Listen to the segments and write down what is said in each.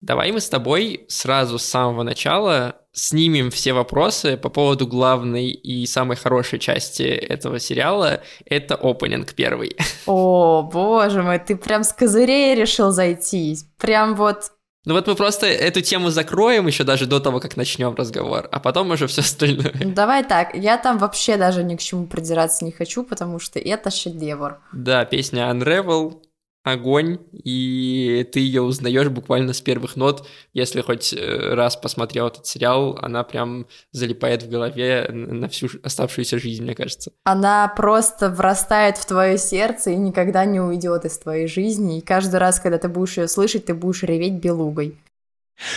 Давай мы с тобой сразу с самого начала снимем все вопросы по поводу главной и самой хорошей части этого сериала. Это опенинг первый. О, боже мой, ты прям с козырей решил зайти. Прям вот ну вот мы просто эту тему закроем еще даже до того, как начнем разговор, а потом уже все остальное. Ну, давай так, я там вообще даже ни к чему придираться не хочу, потому что это шедевр. Да, песня Unravel, огонь, и ты ее узнаешь буквально с первых нот. Если хоть э, раз посмотрел этот сериал, она прям залипает в голове на всю оставшуюся жизнь, мне кажется. Она просто врастает в твое сердце и никогда не уйдет из твоей жизни. И каждый раз, когда ты будешь ее слышать, ты будешь реветь белугой.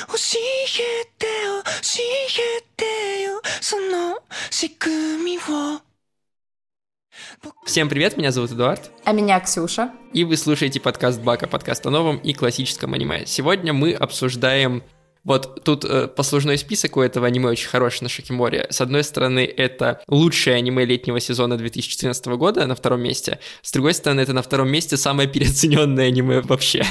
教えてよ教えてよその仕組みを Всем привет, меня зовут Эдуард. А меня Ксюша. И вы слушаете подкаст Бака, подкаст о новом и классическом аниме. Сегодня мы обсуждаем вот тут э, послужной список у этого аниме очень хороший на Шакиморе. С одной стороны, это лучшее аниме летнего сезона 2014 года на втором месте. С другой стороны, это на втором месте самое переоцененное аниме вообще.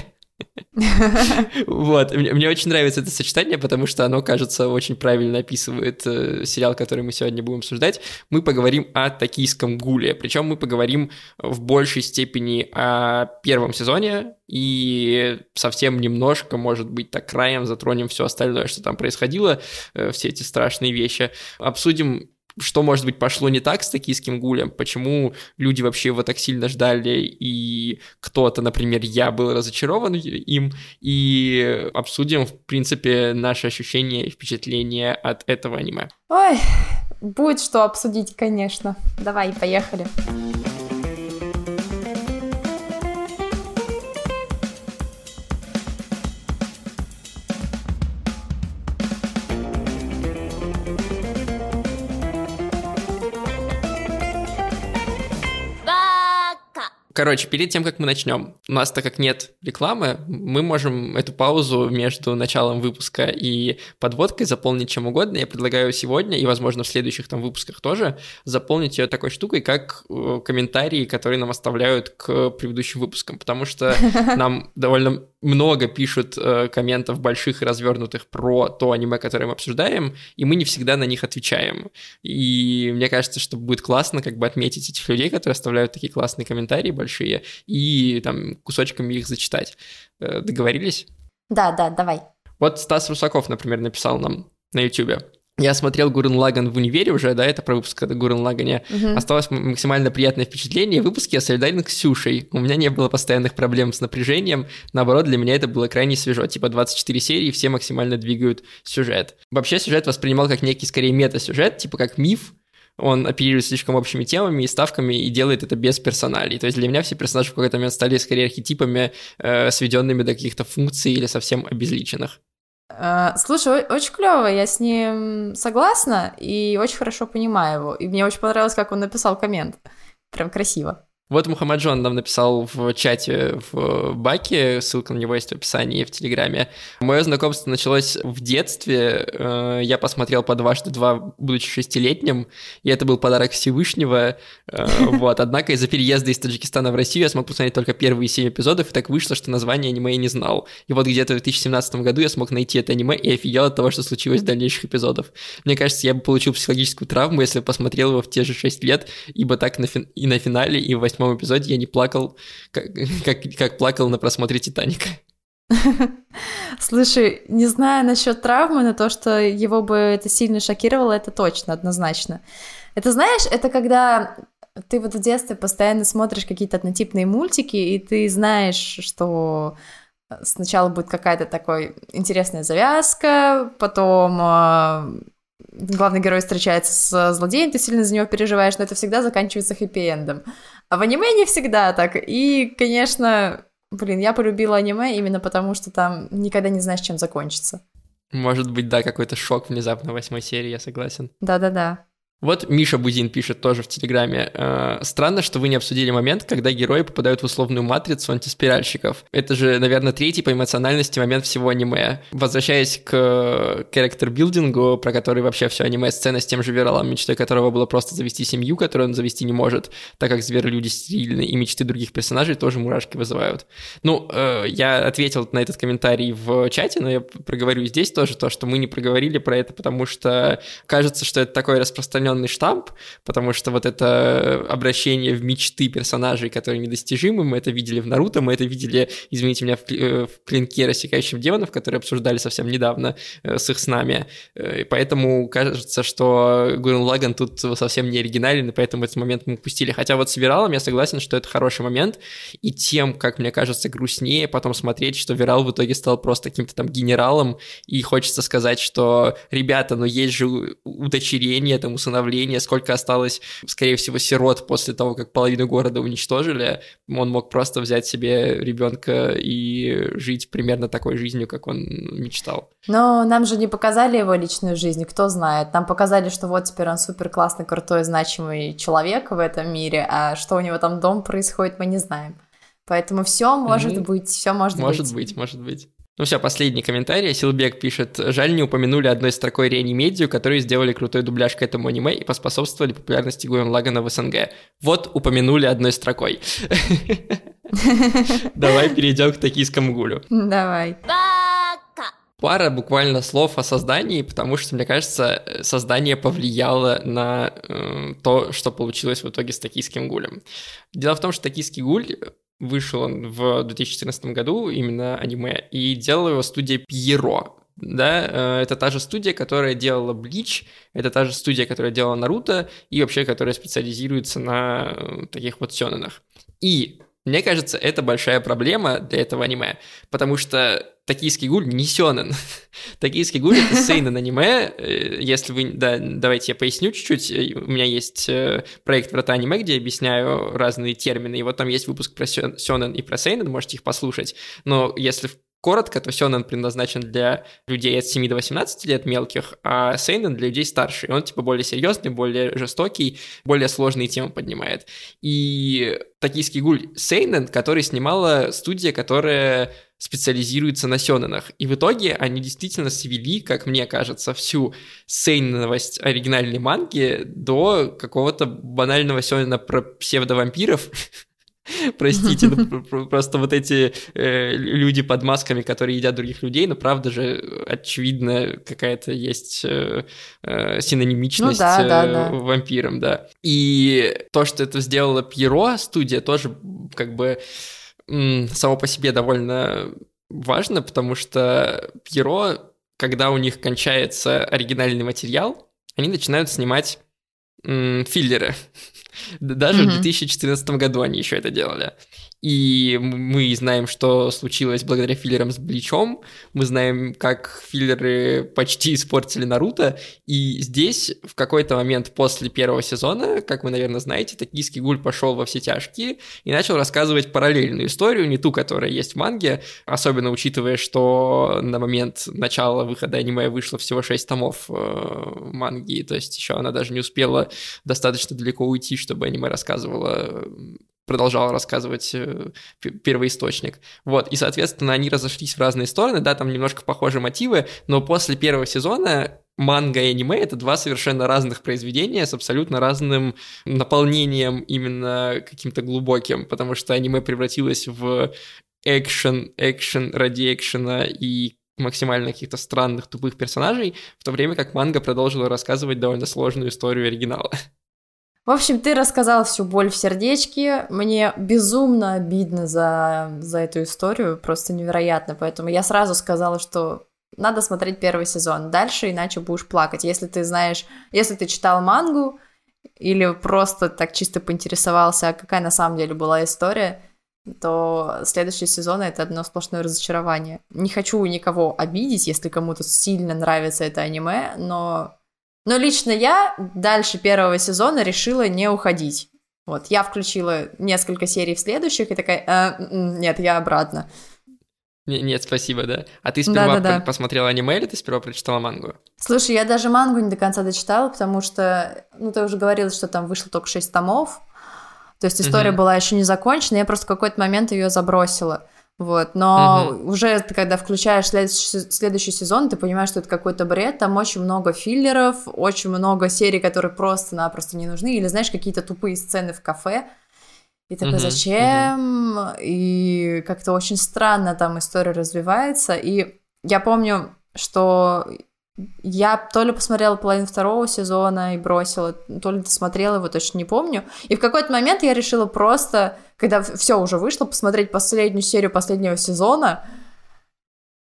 Вот, мне очень нравится это сочетание, потому что оно, кажется, очень правильно описывает э, сериал, который мы сегодня будем обсуждать. Мы поговорим о токийском гуле, причем мы поговорим в большей степени о первом сезоне и совсем немножко, может быть, так краем затронем все остальное, что там происходило, э, все эти страшные вещи. Обсудим что, может быть, пошло не так с токийским гулем, почему люди вообще его так сильно ждали, и кто-то, например, я был разочарован им, и обсудим, в принципе, наши ощущения и впечатления от этого аниме. Ой, будет что обсудить, конечно. Давай, поехали. Поехали. Короче, перед тем, как мы начнем, у нас так как нет рекламы, мы можем эту паузу между началом выпуска и подводкой заполнить чем угодно. Я предлагаю сегодня и, возможно, в следующих там выпусках тоже заполнить ее такой штукой, как э, комментарии, которые нам оставляют к предыдущим выпускам, потому что нам довольно много пишут э, комментов больших и развернутых про то аниме, которое мы обсуждаем, и мы не всегда на них отвечаем. И мне кажется, что будет классно как бы отметить этих людей, которые оставляют такие классные комментарии большие, и там кусочками их зачитать. Э, договорились? Да, да, давай. Вот Стас Русаков, например, написал нам на YouTube. Я смотрел Гурен Лаган в универе уже, да, это про выпуск о Гурен Лагане. Угу. Осталось максимально приятное впечатление. В выпуске я солидарен с Ксюшей. У меня не было постоянных проблем с напряжением. Наоборот, для меня это было крайне свежо. Типа 24 серии, все максимально двигают сюжет. Вообще сюжет воспринимал как некий, скорее, мета-сюжет, типа как миф, он оперирует слишком общими темами и ставками и делает это без персоналей. То есть для меня все персонажи в какой-то момент стали скорее архетипами, э, сведенными до каких-то функций или совсем обезличенных. А, слушай, очень клево, я с ним согласна и очень хорошо понимаю его. И мне очень понравилось, как он написал коммент. Прям красиво. Вот Мухаммаджон нам написал в чате в Баке, ссылка на него есть в описании в Телеграме. Мое знакомство началось в детстве. Э, я посмотрел по дважды два, будучи шестилетним, и это был подарок Всевышнего. Э, вот. Однако из-за переезда из Таджикистана в Россию я смог посмотреть только первые семь эпизодов, и так вышло, что название аниме я не знал. И вот где-то в 2017 году я смог найти это аниме и офигел от того, что случилось в дальнейших эпизодах. Мне кажется, я бы получил психологическую травму, если бы посмотрел его в те же шесть лет, ибо так на фин... и на финале, и в восьмом эпизоде я не плакал, как, как, как плакал на просмотре «Титаника». Слушай, не знаю насчет травмы, но то, что его бы это сильно шокировало, это точно, однозначно. Это знаешь, это когда ты вот в детстве постоянно смотришь какие-то однотипные мультики, и ты знаешь, что сначала будет какая-то такой интересная завязка, потом а, главный герой встречается с злодеем, ты сильно за него переживаешь, но это всегда заканчивается хэппи-эндом. А в аниме не всегда так. И, конечно, блин, я полюбила аниме именно потому, что там никогда не знаешь, чем закончится. Может быть, да, какой-то шок внезапно в восьмой серии, я согласен. Да-да-да. Вот Миша Бузин пишет тоже в Телеграме. «Э, Странно, что вы не обсудили момент, когда герои попадают в условную матрицу антиспиральщиков. Это же, наверное, третий по эмоциональности момент всего аниме. Возвращаясь к характер-билдингу, про который вообще все аниме, сцена с тем же Вералом, мечтой которого было просто завести семью, которую он завести не может, так как зверы-люди стерильны, и мечты других персонажей тоже мурашки вызывают. Ну, э, я ответил на этот комментарий в чате, но я проговорю здесь тоже то, что мы не проговорили про это, потому что кажется, что это такой распространенный распространенный штамп, потому что вот это обращение в мечты персонажей, которые недостижимы, мы это видели в Наруто, мы это видели, извините меня, в, э, в клинке рассекающем демонов, которые обсуждали совсем недавно э, с их снами. Э, поэтому кажется, что Гурен Лаган тут совсем не оригинален, и поэтому этот момент мы упустили. Хотя вот с Виралом я согласен, что это хороший момент, и тем, как мне кажется, грустнее потом смотреть, что Вирал в итоге стал просто каким-то там генералом, и хочется сказать, что, ребята, ну есть же удочерение, там, усыновление восстановления, сколько осталось, скорее всего, сирот после того, как половину города уничтожили, он мог просто взять себе ребенка и жить примерно такой жизнью, как он мечтал. Но нам же не показали его личную жизнь, кто знает. Нам показали, что вот теперь он супер классный, крутой, значимый человек в этом мире, а что у него там дом происходит, мы не знаем. Поэтому все может mm-hmm. быть, все может, может быть. Может быть, может быть. Ну все, последний комментарий. Силбек пишет, жаль, не упомянули одной строкой реанимедию, которые сделали крутой дубляж к этому аниме и поспособствовали популярности Гуэн Лагана в СНГ. Вот упомянули одной строкой. Давай перейдем к токийскому гулю. Давай. Пара буквально слов о создании, потому что, мне кажется, создание повлияло на э, то, что получилось в итоге с токийским гулем. Дело в том, что токийский гуль Вышел он в 2014 году, именно аниме, и делала его студия Пьеро. Да, э, это та же студия, которая делала Блич, это та же студия, которая делала Наруто, и вообще, которая специализируется на э, таких вот сёнэнах. И мне кажется, это большая проблема для этого аниме, потому что «Токийский гуль» не сёнэн. «Токийский гуль» — это сейнэн аниме. Э, если вы... Да, давайте я поясню чуть-чуть. Э, у меня есть э, проект «Врата аниме», где я объясняю разные термины, и вот там есть выпуск про сёнэн и про сейнэн, можете их послушать. Но если Коротко, то Сёнэн предназначен для людей от 7 до 18 лет мелких, а Сейнен для людей старше. И он типа более серьезный, более жестокий, более сложные темы поднимает. И токийский гуль Сейнен, который снимала студия, которая специализируется на сёнэнах. И в итоге они действительно свели, как мне кажется, всю сейненовость оригинальной манги до какого-то банального сёнэна про псевдовампиров, Простите, ну, просто вот эти э, люди под масками, которые едят других людей, ну, правда же, очевидно, какая-то есть э, э, синонимичность ну, да, да, да. вампирам, да. И то, что это сделала Пьеро, студия, тоже как бы само по себе довольно важно, потому что Пьеро, когда у них кончается оригинальный материал, они начинают снимать филлеры. Даже в 2014 году они еще это делали. И мы знаем, что случилось благодаря филлерам с Бличом. Мы знаем, как филлеры почти испортили Наруто. И здесь в какой-то момент после первого сезона, как вы, наверное, знаете, Токийский гуль пошел во все тяжкие и начал рассказывать параллельную историю, не ту, которая есть в манге, особенно учитывая, что на момент начала выхода аниме вышло всего 6 томов э, манги, то есть еще она даже не успела достаточно далеко уйти, чтобы аниме рассказывало продолжал рассказывать э, первоисточник. Вот, и, соответственно, они разошлись в разные стороны, да, там немножко похожи мотивы, но после первого сезона манга и аниме — это два совершенно разных произведения с абсолютно разным наполнением именно каким-то глубоким, потому что аниме превратилось в экшен, экшен ради экшена и максимально каких-то странных, тупых персонажей, в то время как манга продолжила рассказывать довольно сложную историю оригинала. В общем, ты рассказал всю боль в сердечке. Мне безумно обидно за, за эту историю, просто невероятно. Поэтому я сразу сказала, что надо смотреть первый сезон. Дальше, иначе будешь плакать. Если ты знаешь, если ты читал мангу или просто так чисто поинтересовался, а какая на самом деле была история, то следующий сезон это одно сплошное разочарование. Не хочу никого обидеть, если кому-то сильно нравится это аниме, но но лично я дальше первого сезона решила не уходить. Вот, я включила несколько серий в следующих и такая, э, нет, я обратно. Нет, спасибо, да. А ты сперва Да-да-да. про- посмотрела аниме или ты сперва прочитала мангу? Слушай, я даже мангу не до конца дочитала, потому что, ну, ты уже говорила, что там вышло только 6 томов. То есть история Мгм. была еще не закончена, я просто в какой-то момент ее забросила. Вот, но уже ты, когда включаешь следующий, следующий сезон, ты понимаешь, что это какой-то бред, там очень много филлеров, очень много серий, которые просто-напросто не нужны, или, знаешь, какие-то тупые сцены в кафе, и такой, Мгм, зачем? И как-то очень странно там история развивается, и я помню, что я то ли посмотрела половину второго сезона и бросила, то ли досмотрела его, точно не помню. И в какой-то момент я решила просто, когда все уже вышло, посмотреть последнюю серию последнего сезона.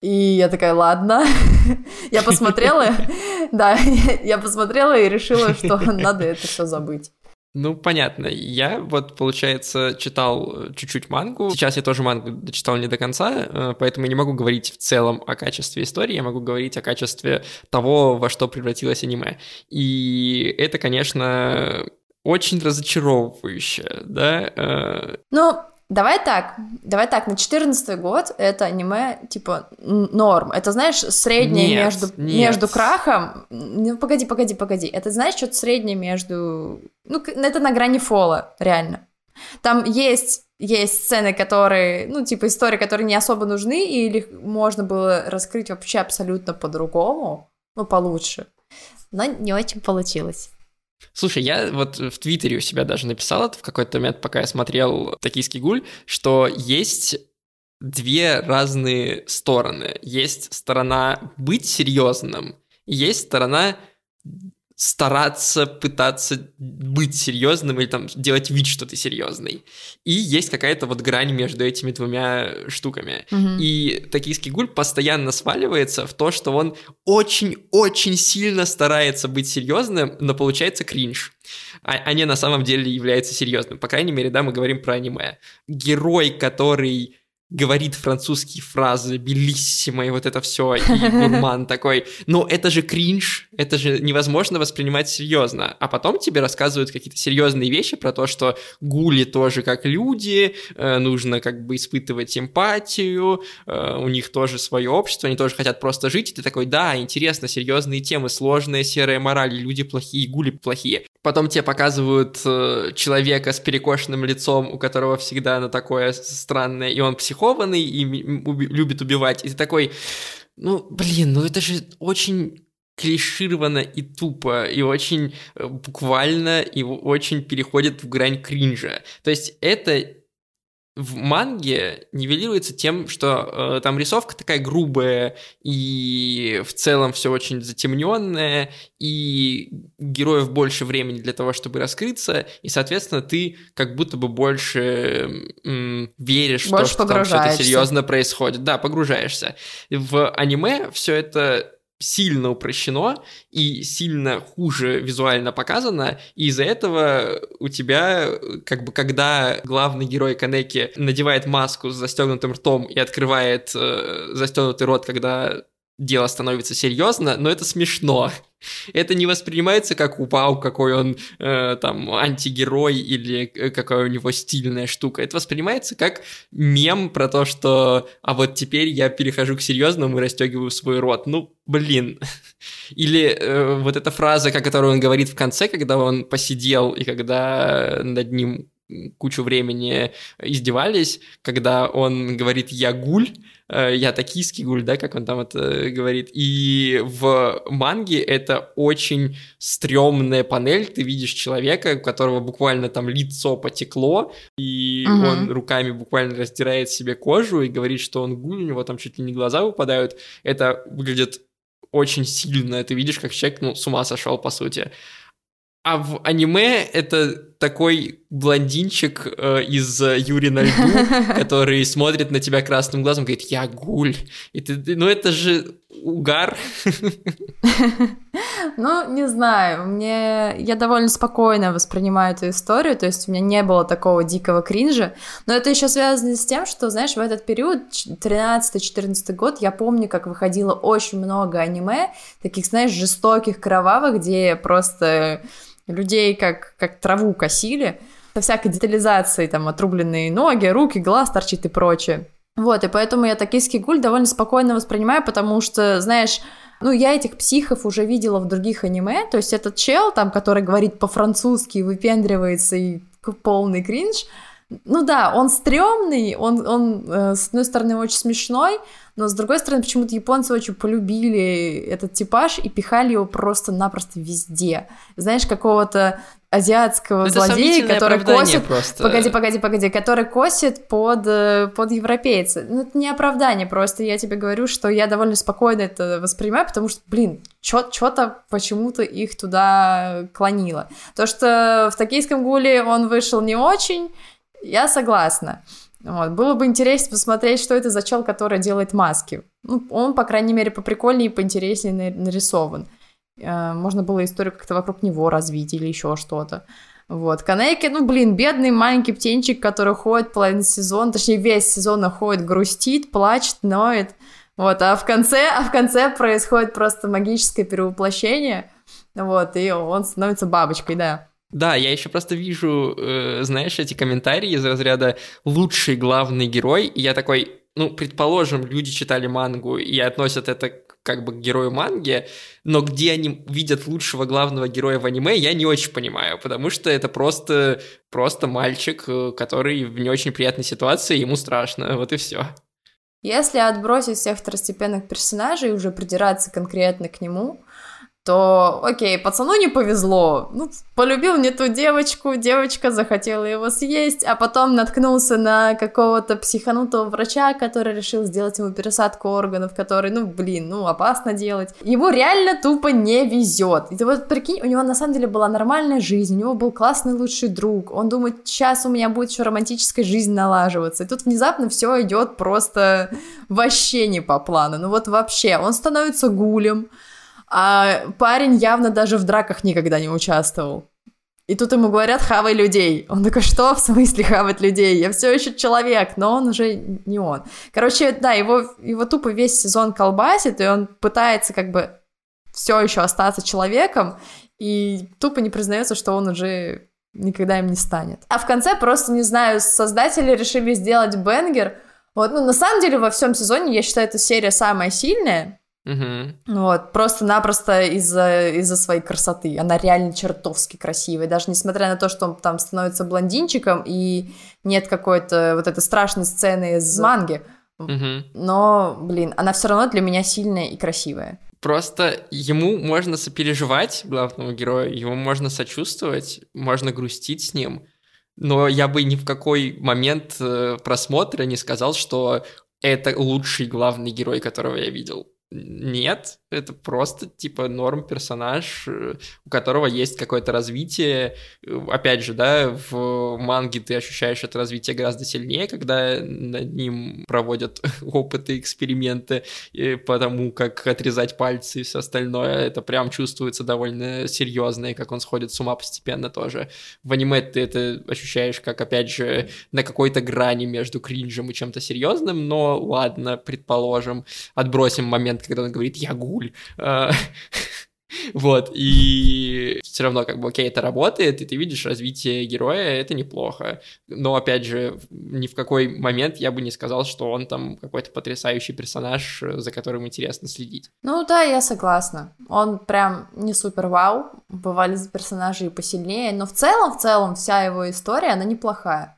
И я такая, ладно. Я посмотрела, да, я посмотрела и решила, что надо это все забыть. Ну, понятно. Я вот, получается, читал э, чуть-чуть мангу. Сейчас я тоже мангу дочитал не до конца, э, поэтому я не могу говорить в целом о качестве истории, я могу говорить о качестве того, во что превратилось аниме. И это, конечно, очень разочаровывающе, да? Ну, давай так, давай так, на 14 год это аниме, типа, норм. Это, знаешь, среднее Нет, между, нет. между крахом. Ну, погоди, погоди, погоди. Это, знаешь, что-то среднее между... Ну, это на грани фола, реально. Там есть есть сцены, которые, ну, типа истории, которые не особо нужны, или можно было раскрыть вообще абсолютно по-другому, ну, получше. Но не очень получилось. Слушай, я вот в Твиттере у себя даже написал это в какой-то момент, пока я смотрел «Токийский гуль», что есть две разные стороны. Есть сторона быть серьезным, есть сторона стараться пытаться быть серьезным или там делать вид, что ты серьезный. И есть какая-то вот грань между этими двумя штуками. Мгм. И токийский гуль постоянно сваливается в то, что он очень-очень сильно старается быть серьезным, но получается кринж. А, а не на самом деле является серьезным. По крайней мере, да, мы говорим про аниме. Герой, который говорит французские фразы, белиссимо, и вот это все, и гурман такой, ну это же кринж, это же невозможно воспринимать серьезно. А потом тебе рассказывают какие-то серьезные вещи про то, что гули тоже как люди, э, нужно как бы испытывать эмпатию, э, у них тоже свое общество, они тоже хотят просто жить, и ты такой, да, интересно, серьезные темы, сложная серая мораль, люди плохие, гули плохие. Потом тебе показывают э, человека с перекошенным лицом, у которого всегда оно такое странное, и он психованный, и уби- любит убивать. И ты такой, ну, блин, ну это же очень клишированно и тупо, и очень э, буквально, и очень переходит в грань кринжа. То есть это в манге нивелируется тем, что э, там рисовка такая грубая, и в целом все очень затемненное, и героев больше времени для того, чтобы раскрыться, и, соответственно, ты как будто бы больше м, веришь Больше в то, что там что-то серьезно происходит. Да, погружаешься. В аниме все это сильно упрощено и сильно хуже визуально показано, и из-за этого у тебя, как бы, когда главный герой Канеки надевает маску с застегнутым ртом и открывает э, застегнутый рот, когда дело становится серьезно, но это смешно. Это не воспринимается как вау, какой он э, там антигерой или э, какая у него стильная штука. Это воспринимается как мем про то, что а вот теперь я перехожу к серьезному и расстегиваю свой рот. Ну, блин. Или э, вот эта фраза, которую он говорит в конце, когда он посидел и когда над ним кучу времени издевались, когда он говорит «я гуль», э, я токийский гуль, да, как он там это говорит. И в манге это очень стрёмная панель. Ты видишь человека, у которого буквально там лицо потекло, и Мгм. он руками буквально раздирает себе кожу и говорит, что он гуль, у него там чуть ли не глаза выпадают. Это выглядит очень сильно. Ты видишь, как человек, ну, с ума сошел, по сути. А в аниме это такой блондинчик э, из э, Юри на льду, который смотрит на тебя красным глазом, говорит, я гуль. И ты, ну это же угар. Ну, не знаю, мне... Я довольно спокойно воспринимаю эту историю, то есть у меня не было такого дикого кринжа, но это еще связано с тем, что, знаешь, в этот период, ч- 13-14 год, я помню, как выходило очень много аниме, таких, знаешь, жестоких, кровавых, где просто людей как, как траву косили, со всякой детализацией, там, отрубленные ноги, руки, глаз торчит и прочее. Вот, и поэтому я «Токийский гуль» довольно спокойно воспринимаю, потому что, знаешь, ну, я этих психов уже видела в других аниме, то есть этот чел, там, который говорит по-французски, выпендривается и полный кринж, ну да, он стрёмный, он, он э, с одной стороны очень смешной, но с другой стороны почему-то японцы очень полюбили этот типаж и пихали его просто-напросто везде. Знаешь, какого-то азиатского это злодея, который косит... Просто. Погоди, погоди, погоди, который косит под, э, под европейца. Ну, это не оправдание, просто я тебе говорю, что я довольно спокойно это воспринимаю, потому что, блин, что-то почему-то их туда клонило. То, что в «Токийском гуле» он вышел не очень, я согласна. Вот. Было бы интересно посмотреть, что это за чел, который делает маски. Ну, он, по крайней мере, поприкольнее и поинтереснее нарисован. Э, можно было историю как-то вокруг него развить или еще что-то. Вот, Канеки, ну, блин, бедный маленький птенчик, который ходит половину сезона, точнее, весь сезон ходит, грустит, плачет, ноет. Вот, а в конце, а в конце происходит просто магическое перевоплощение, вот, и он становится бабочкой, да. Да, я еще просто вижу, э, знаешь, эти комментарии из разряда «лучший главный герой», и я такой, ну, предположим, люди читали мангу и относят это как бы герою манги, но где они видят лучшего главного героя в аниме, я не очень понимаю, потому что это просто, просто мальчик, э, который в не очень приятной ситуации, ему страшно, вот и все. Если отбросить всех второстепенных персонажей и уже придираться конкретно к нему, то, окей, пацану не повезло, ну, полюбил не ту девочку, девочка захотела его съесть, а потом наткнулся на какого-то психанутого врача, который решил сделать ему пересадку органов, который, ну, блин, ну, опасно делать. Ему реально тупо не везет. И ты вот прикинь, у него на самом деле была нормальная жизнь, у него был классный лучший друг, он думает, сейчас у меня будет еще романтическая жизнь налаживаться, и тут внезапно все идет просто вообще не по плану, ну вот вообще, он становится гулем, а парень явно даже в драках никогда не участвовал. И тут ему говорят, хавай людей. Он такой, что в смысле хавать людей? Я все еще человек, но он уже не он. Короче, да, его, его тупо весь сезон колбасит, и он пытается как бы все еще остаться человеком, и тупо не признается, что он уже никогда им не станет. А в конце просто, не знаю, создатели решили сделать бенгер. Вот, ну, на самом деле, во всем сезоне, я считаю, эта серия самая сильная, Угу. Вот, просто-напросто из-за из своей красоты. Она реально чертовски красивая. Даже несмотря на то, что он там становится блондинчиком, и нет какой-то вот этой страшной сцены из манги. Угу. Но, блин, она все равно для меня сильная и красивая. Просто ему можно сопереживать, главному герою, ему можно сочувствовать, можно грустить с ним, но я бы ни в какой момент э, просмотра не сказал, что это лучший главный герой, которого я видел. Нет, это просто типа норм персонаж, э, у которого есть какое-то развитие. Э, опять же, да, в манге ты ощущаешь это развитие гораздо сильнее, когда над ним проводят опыты, эксперименты по тому, как отрезать пальцы и все остальное. Это прям чувствуется довольно серьезно, и как он сходит с ума постепенно тоже. В аниме ты это ощущаешь как, опять же, на какой-то грани между кринжем и чем-то серьезным, но ладно, предположим, отбросим момент, когда он говорит «я гуль», а, Вот, и все равно, как бы, окей, это работает, и ты видишь развитие героя, это неплохо. Но, опять же, ни в какой момент я бы не сказал, что он там какой-то потрясающий персонаж, за которым интересно следить. Ну да, я согласна. Он прям не супер вау, бывали персонажи и посильнее, но в целом, в целом, вся его история, она неплохая.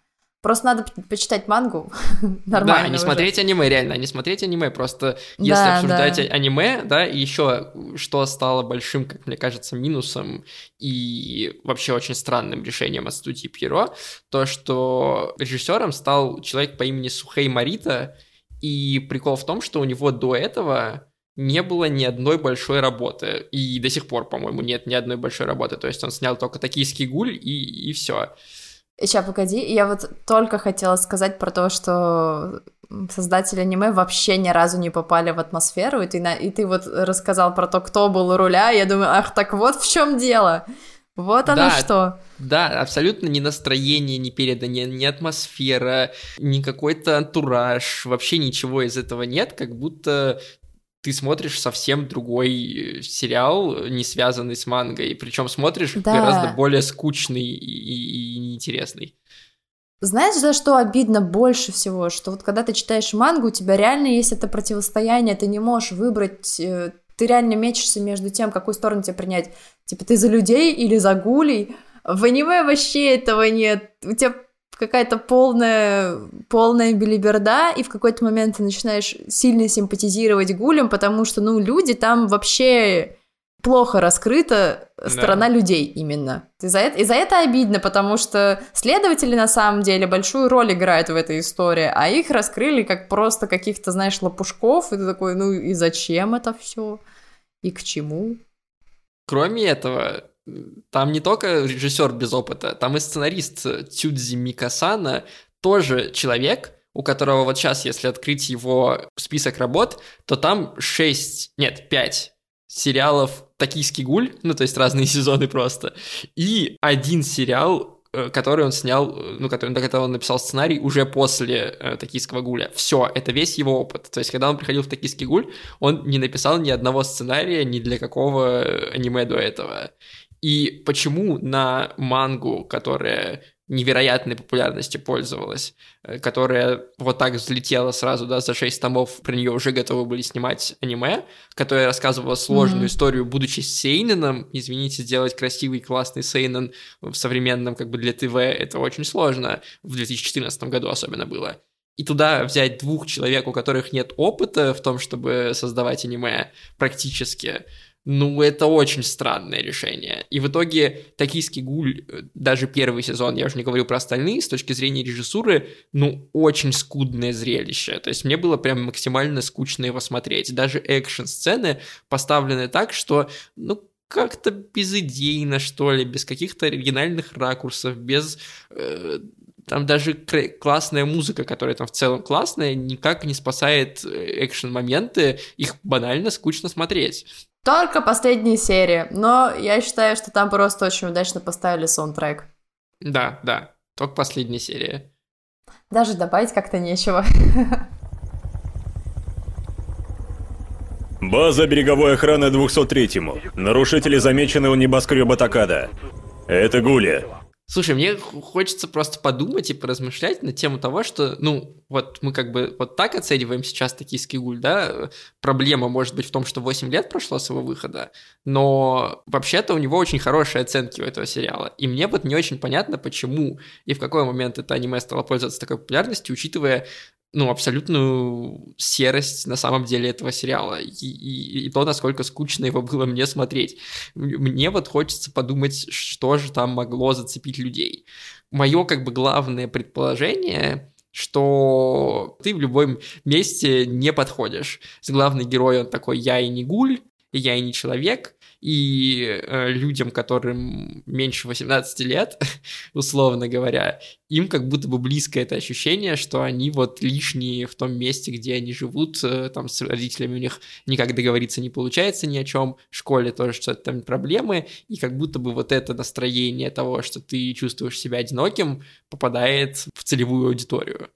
Просто надо почитать мангу. Нормально. Да, не смотреть аниме, реально, не смотреть аниме. Просто если да, обсуждать да. аниме, да, и еще что стало большим, как мне кажется, минусом и вообще очень странным решением от студии Пьеро, то, что режиссером стал человек по имени Сухей Марита, и прикол в том, что у него до этого не было ни одной большой работы. И до сих пор, по-моему, нет ни одной большой работы. То есть он снял только «Токийский гуль» и, и все. Сейчас, погоди, я вот только хотела сказать про то, что создатели аниме вообще ни разу не попали в атмосферу, и ты, на... и ты вот рассказал про то, кто был у руля, я думаю, ах, так вот в чем дело. Вот оно да, что. Да, абсолютно ни настроение не передано, ни, ни атмосфера, ни какой-то антураж, вообще ничего из этого нет, как будто ты смотришь совсем другой э, сериал, не связанный с мангой, причем смотришь да. гораздо более скучный и, и, и неинтересный. Знаешь, за что обидно больше всего? Что вот когда ты читаешь мангу, у тебя реально есть это противостояние, ты не можешь выбрать, э, ты реально мечешься между тем, какую сторону тебе принять. Типа ты за людей или за гулей. В аниме вообще этого нет. У тебя какая-то полная, полная билиберда, и в какой-то момент ты начинаешь сильно симпатизировать гулям, потому что, ну, люди там вообще плохо раскрыта сторона да. людей именно. И за, это, и за это обидно, потому что следователи на самом деле большую роль играют в этой истории, а их раскрыли как просто каких-то, знаешь, лопушков, и ты такой, ну и зачем это все? И к чему? Кроме этого, там не только режиссер без опыта, там и сценарист Тюдзи Микасана тоже человек, у которого вот сейчас, если открыть его список работ, то там 6, нет, 5 сериалов «Токийский гуль», ну, то есть разные сезоны просто, и один сериал, э, который он снял, э, ну, который, до которого он написал сценарий уже после э, «Токийского гуля». Все, это весь его опыт. То есть, когда он приходил в «Токийский гуль», он не написал ни одного сценария ни для какого аниме до этого. И почему на мангу, которая невероятной популярностью пользовалась, э, которая вот так взлетела сразу, да, за 6 томов, про нее уже готовы были снимать аниме, которая рассказывала сложную mm-hmm. историю, будучи сейненом, извините, сделать красивый, классный сейнен в современном, как бы для ТВ, это очень сложно, в 2014 году особенно было. И туда взять двух человек, у которых нет опыта в том, чтобы создавать аниме, практически, ну, это очень странное решение. И в итоге «Токийский гуль», э, даже первый сезон, я уже не говорю про остальные, с точки зрения режиссуры, ну, очень скудное зрелище. То есть мне было прям максимально скучно его смотреть. Даже экшн-сцены поставлены так, что, ну, как-то безыдейно, что ли, без каких-то оригинальных ракурсов, без... Э, там даже классная музыка, которая там в целом классная, никак не спасает э, экшен-моменты, их банально скучно смотреть. Только последняя серия, но я считаю, что там просто очень удачно поставили саундтрек. Да, да, только последняя серия. Даже добавить как-то нечего. База береговой охраны 203-му. Нарушители замечены у небоскреба Такада. Это Гули. Слушай, мне хочется просто подумать и поразмышлять на тему того, что, ну, вот мы как бы вот так оцениваем сейчас «Токийский гуль», да, проблема может быть в том, что 8 лет прошло с его выхода, но вообще-то у него очень хорошие оценки у этого сериала, и мне вот не очень понятно, почему и в какой момент это аниме стало пользоваться такой популярностью, учитывая ну, абсолютную серость на самом деле этого сериала, и, и, и то, насколько скучно его было мне смотреть. Мне вот хочется подумать, что же там могло зацепить людей. Мое как бы главное предположение что ты в любом месте не подходишь. С главный герой он такой «я и не гуль», «я и не человек», и э, людям, которым меньше 18 лет, условно говоря, им как будто бы близко это ощущение, что они вот лишние в том месте, где они живут, э, там с родителями у них никак договориться не получается ни о чем, в школе тоже что-то там проблемы, и как будто бы вот это настроение того, что ты чувствуешь себя одиноким, попадает в целевую аудиторию.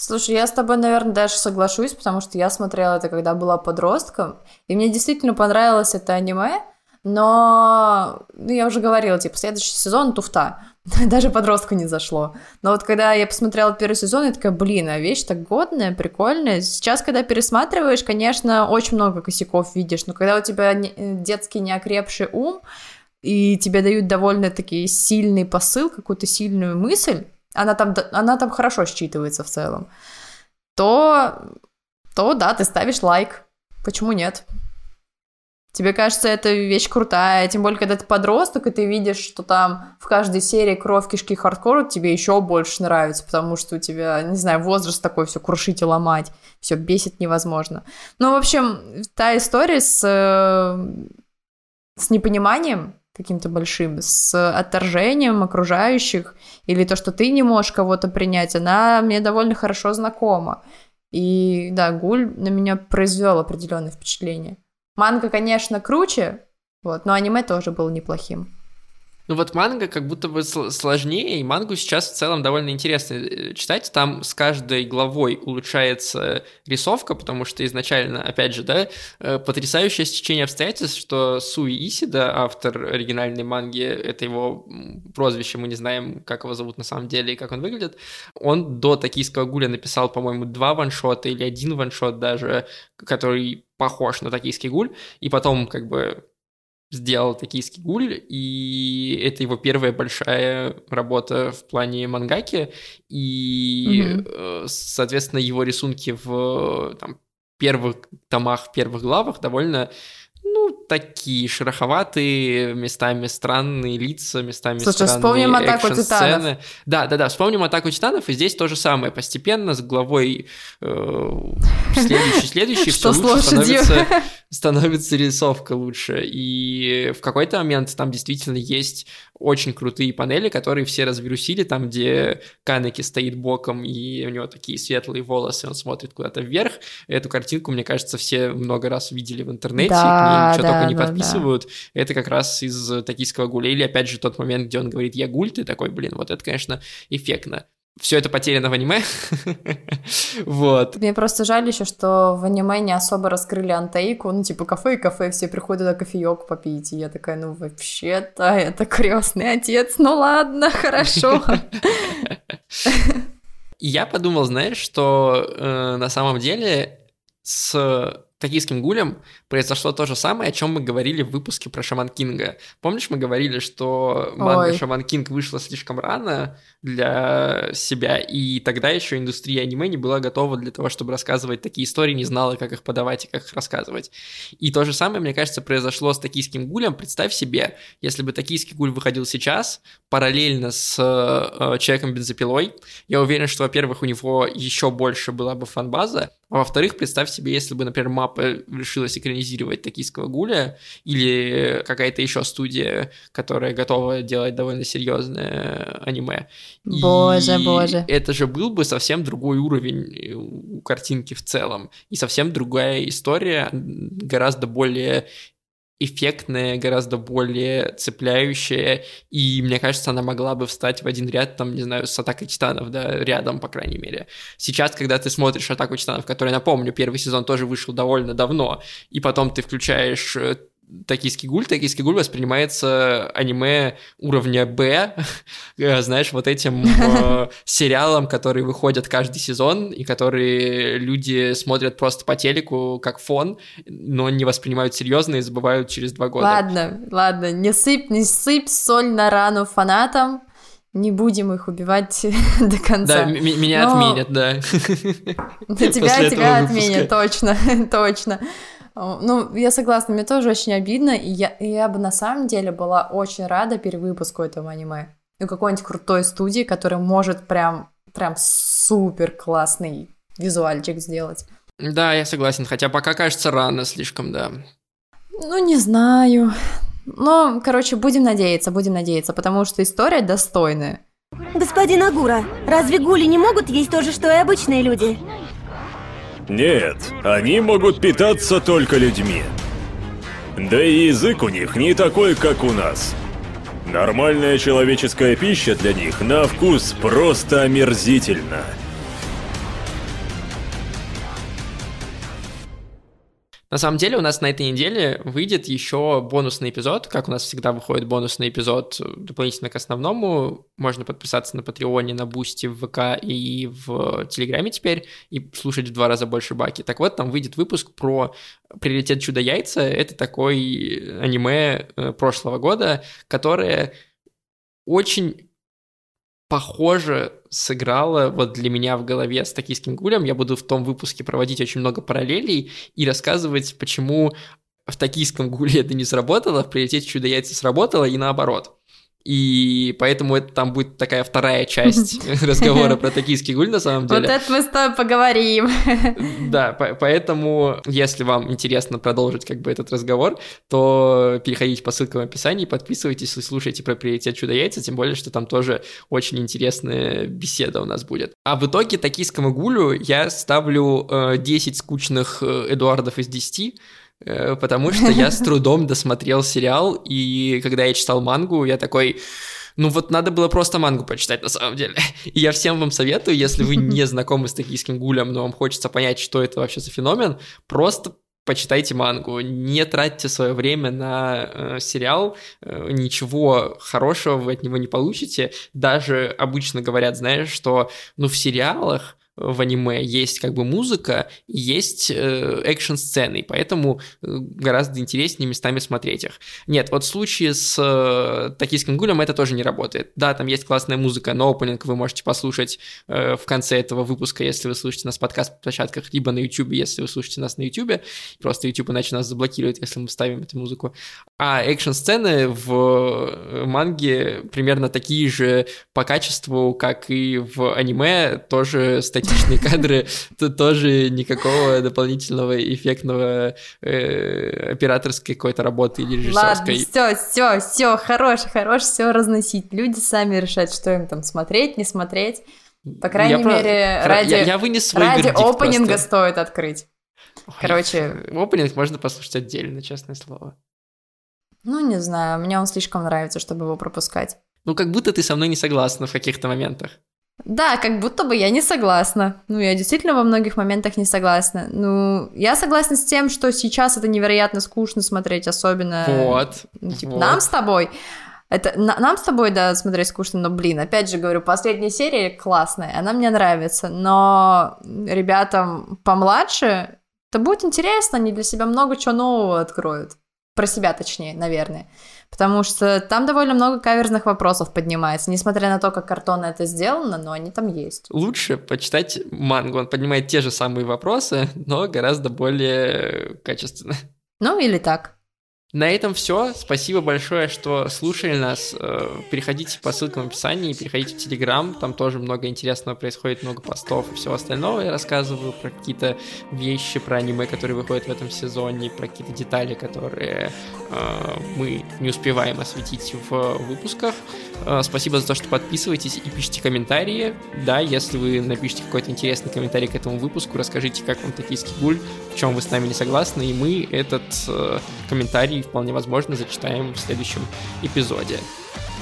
Слушай, я с тобой, наверное, даже соглашусь, потому что я смотрела это, когда была подростком, и мне действительно понравилось это аниме, но, ну, я уже говорила, типа, следующий сезон туфта. Даже подростку не зашло. Но вот когда я посмотрела первый сезон, я такая, блин, а вещь так годная, прикольная. Сейчас, когда пересматриваешь, конечно, очень много косяков видишь, но когда у тебя детский неокрепший ум, и тебе дают довольно-таки сильный посыл, какую-то сильную мысль, она там, она там хорошо считывается в целом, то, то да, ты ставишь лайк. Почему нет? Тебе кажется, эта вещь крутая, тем более, когда ты подросток, и ты видишь, что там в каждой серии кровь, кишки, хардкор, тебе еще больше нравится, потому что у тебя, не знаю, возраст такой, все крушить и ломать, все бесит невозможно. Ну, в общем, та история с, э, с непониманием, каким-то большим, с отторжением окружающих, или то, что ты не можешь кого-то принять, она мне довольно хорошо знакома. И да, Гуль на меня произвел определенное впечатление. Манга, конечно, круче, вот, но аниме тоже было неплохим. Ну вот манга как будто бы сложнее, и мангу сейчас в целом довольно интересно э, читать. Там с каждой главой улучшается рисовка, потому что изначально, опять же, да, э, потрясающее стечение обстоятельств, что Суи Исида, автор оригинальной манги, это его прозвище, мы не знаем, как его зовут на самом деле и как он выглядит, он до «Токийского гуля» написал, по-моему, два ваншота или один ваншот даже, который похож на «Токийский гуль», и потом как бы сделал «Токийский гуль», и это его первая большая работа в плане мангаки, и, mm-hmm. соответственно, его рисунки в там, первых томах, первых главах довольно ну, такие шероховатые, местами странные лица, местами Слушай, странные вспомним атаку титанов. Да, да, да, вспомним атаку титанов, и здесь то же самое. Постепенно с главой э, следующий, следующий, все лучше становится, становится рисовка лучше. И в какой-то момент там действительно есть очень крутые панели, которые все развирусили, там, где Канеки стоит боком, и у него такие светлые волосы, он смотрит куда-то вверх. Эту картинку, мне кажется, все много раз видели в интернете, да, к ней ничего да, только не да, подписывают. Да. Это как раз из «Токийского гуля». Или, опять же, тот момент, где он говорит «я гуль», ты такой, блин, вот это, конечно, эффектно все это потеряно в аниме. вот. Мне просто жаль еще, что в аниме не особо раскрыли антейку, ну, типа кафе и кафе, все приходят на кофеек попить, и я такая, ну, вообще-то это крестный отец, ну ладно, хорошо. Я подумал, знаешь, что э, на самом деле с токийским гулем произошло то же самое, о чем мы говорили в выпуске про Шаман Кинга. Помнишь, мы говорили, что манга Шаман Кинг вышла слишком рано для себя, и тогда еще индустрия аниме не была готова для того, чтобы рассказывать такие истории, не знала, как их подавать и как их рассказывать. И то же самое, мне кажется, произошло с токийским гулем. Представь себе, если бы токийский гуль выходил сейчас, параллельно с э, Человеком-бензопилой, я уверен, что, во-первых, у него еще больше была бы фанбаза, а во-вторых, представь себе, если бы, например, Мапа решилась экранизировать «Токийского гуля» или какая-то еще студия, которая готова делать довольно серьезное аниме. Боже, и боже. Это же был бы совсем другой уровень у картинки в целом. И совсем другая история, гораздо более эффектная, гораздо более цепляющая, и мне кажется, она могла бы встать в один ряд, там, не знаю, с Атакой Титанов, да, рядом, по крайней мере. Сейчас, когда ты смотришь Атаку Титанов, который, напомню, первый сезон тоже вышел довольно давно, и потом ты включаешь э, Токийский гуль. Токийский гуль воспринимается аниме уровня Б, э, знаешь, вот этим э, сериалом, которые выходят каждый сезон, и которые люди смотрят просто по телеку как фон, но не воспринимают серьезно и забывают через два года. Ладно, ладно, не сыпь, не сыпь соль на рану фанатам, не будем их убивать до конца. Да, меня Но... отменят, да. Тебя, тебя отменят, точно, точно. Ну, я согласна, мне тоже очень обидно, и я, и я бы на самом деле была очень рада перевыпуску этого аниме. Ну, какой-нибудь крутой студии, которая может прям, прям супер классный визуальчик сделать. Да, я согласен, хотя пока кажется рано слишком, да. Ну, не знаю. Ну, короче, будем надеяться, будем надеяться, потому что история достойная. Господин Агура, разве гули не могут есть то же, что и обычные люди? Нет, они могут питаться только людьми. Да и язык у них не такой, как у нас. Нормальная человеческая пища для них на вкус просто омерзительна. На самом деле у нас на этой неделе выйдет еще бонусный эпизод, как у нас всегда выходит бонусный эпизод дополнительно к основному. Можно подписаться на Патреоне, на Бусти, в ВК и в Телеграме теперь и слушать в два раза больше баки. Так вот, там выйдет выпуск про «Приоритет чудо-яйца». Это такой аниме э, прошлого года, которое очень похоже сыграла вот для меня в голове с «Токийским гулем». Я буду в том выпуске проводить очень много параллелей и рассказывать, почему в «Токийском гуле» это не сработало, в «Прилететь чудо-яйца» сработало и наоборот. И поэтому это там будет такая вторая часть разговора про токийский гуль на самом деле. Вот это мы с тобой поговорим. Да, поэтому, если вам интересно продолжить как бы этот разговор, то переходите по ссылкам в описании, подписывайтесь и слушайте про приоритет чудо-яйца, тем более, что там тоже очень интересная беседа у нас будет. А в итоге токийскому гулю я ставлю 10 э, скучных э, Эдуардов из 10, э, потому что я с трудом досмотрел сериал, и когда я читал мангу, я такой... Ну вот надо было просто мангу почитать на самом деле. И я всем вам советую, если вы не знакомы с токийским гулем, но вам хочется понять, что это вообще за феномен, просто почитайте мангу, не тратьте свое время на э, сериал, э, ничего хорошего вы от него не получите. Даже обычно говорят, знаешь, что ну в сериалах в аниме есть как бы музыка, есть э, экшн-сцены, поэтому э, гораздо интереснее местами смотреть их. Нет, вот в случае с э, Токийским гулем это тоже не работает. Да, там есть классная музыка, но опенинг вы можете послушать э, в конце этого выпуска, если вы слушаете нас в подкаст-площадках, либо на YouTube, если вы слушаете нас на YouTube. Просто YouTube иначе нас заблокирует, если мы ставим эту музыку. А экшн-сцены в э, манге примерно такие же по качеству, как и в аниме, тоже статичные статичные кадры, то тоже никакого дополнительного эффектного э, операторской какой-то работы или режиссерской. Ладно, все, все, все, хорош, хорош, все разносить. Люди сами решают, что им там смотреть, не смотреть. По крайней я мере, про... ради, я, я вынес свой ради опенинга просто. стоит открыть. Короче... Опенинг можно послушать отдельно, честное слово. Ну, не знаю, мне он слишком нравится, чтобы его пропускать. Ну, как будто ты со мной не согласна в каких-то моментах. Да, как будто бы я не согласна. Ну, я действительно во многих моментах не согласна. Ну, я согласна с тем, что сейчас это невероятно скучно смотреть, особенно... Вот. Ну, типа, вот. нам с тобой. Это на, нам с тобой, да, смотреть скучно, но, блин, опять же говорю, последняя серия классная, она мне нравится, но ребятам помладше это будет интересно, они для себя много чего нового откроют. Про себя, точнее, наверное потому что там довольно много каверзных вопросов поднимается, несмотря на то, как картонно это сделано, но они там есть. Лучше почитать мангу, он поднимает те же самые вопросы, но гораздо более качественно. Ну или так. На этом все. Спасибо большое, что слушали нас. Э, переходите по ссылкам в описании, переходите в Телеграм. Там тоже много интересного происходит, много постов и всего остального. Я рассказываю про какие-то вещи, про аниме, которые выходят в этом сезоне, про какие-то детали, которые э, мы не успеваем осветить в выпусках. Э, спасибо за то, что подписываетесь и пишите комментарии. Да, если вы напишите какой-то интересный комментарий к этому выпуску, расскажите, как вам токийский гуль, в чем вы с нами не согласны, и мы этот комментарий вполне возможно зачитаем в следующем эпизоде.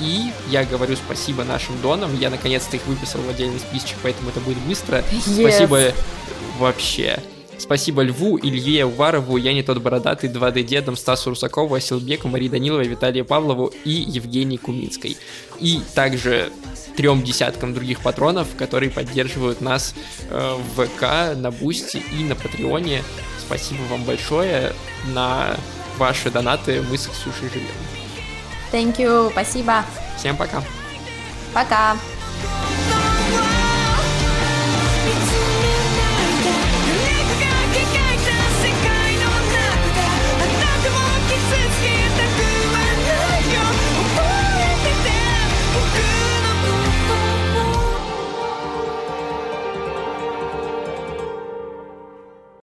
И я говорю спасибо нашим донам. Я наконец-то их выписал в отдельный списочек, поэтому это будет быстро. Yes. Спасибо вообще. Спасибо Льву, Илье Уварову, Я не тот бородатый, 2D дедом, Стасу Русакову, Асилбеку, Марии Даниловой, Виталию Павлову и Евгении Куминской. И также трем десяткам других патронов, которые поддерживают нас э, в ВК, на Бусти и на Патреоне. Спасибо вам большое. На ваши донаты мы с Ксюшей живем. Thank you, спасибо. Всем пока. Пока.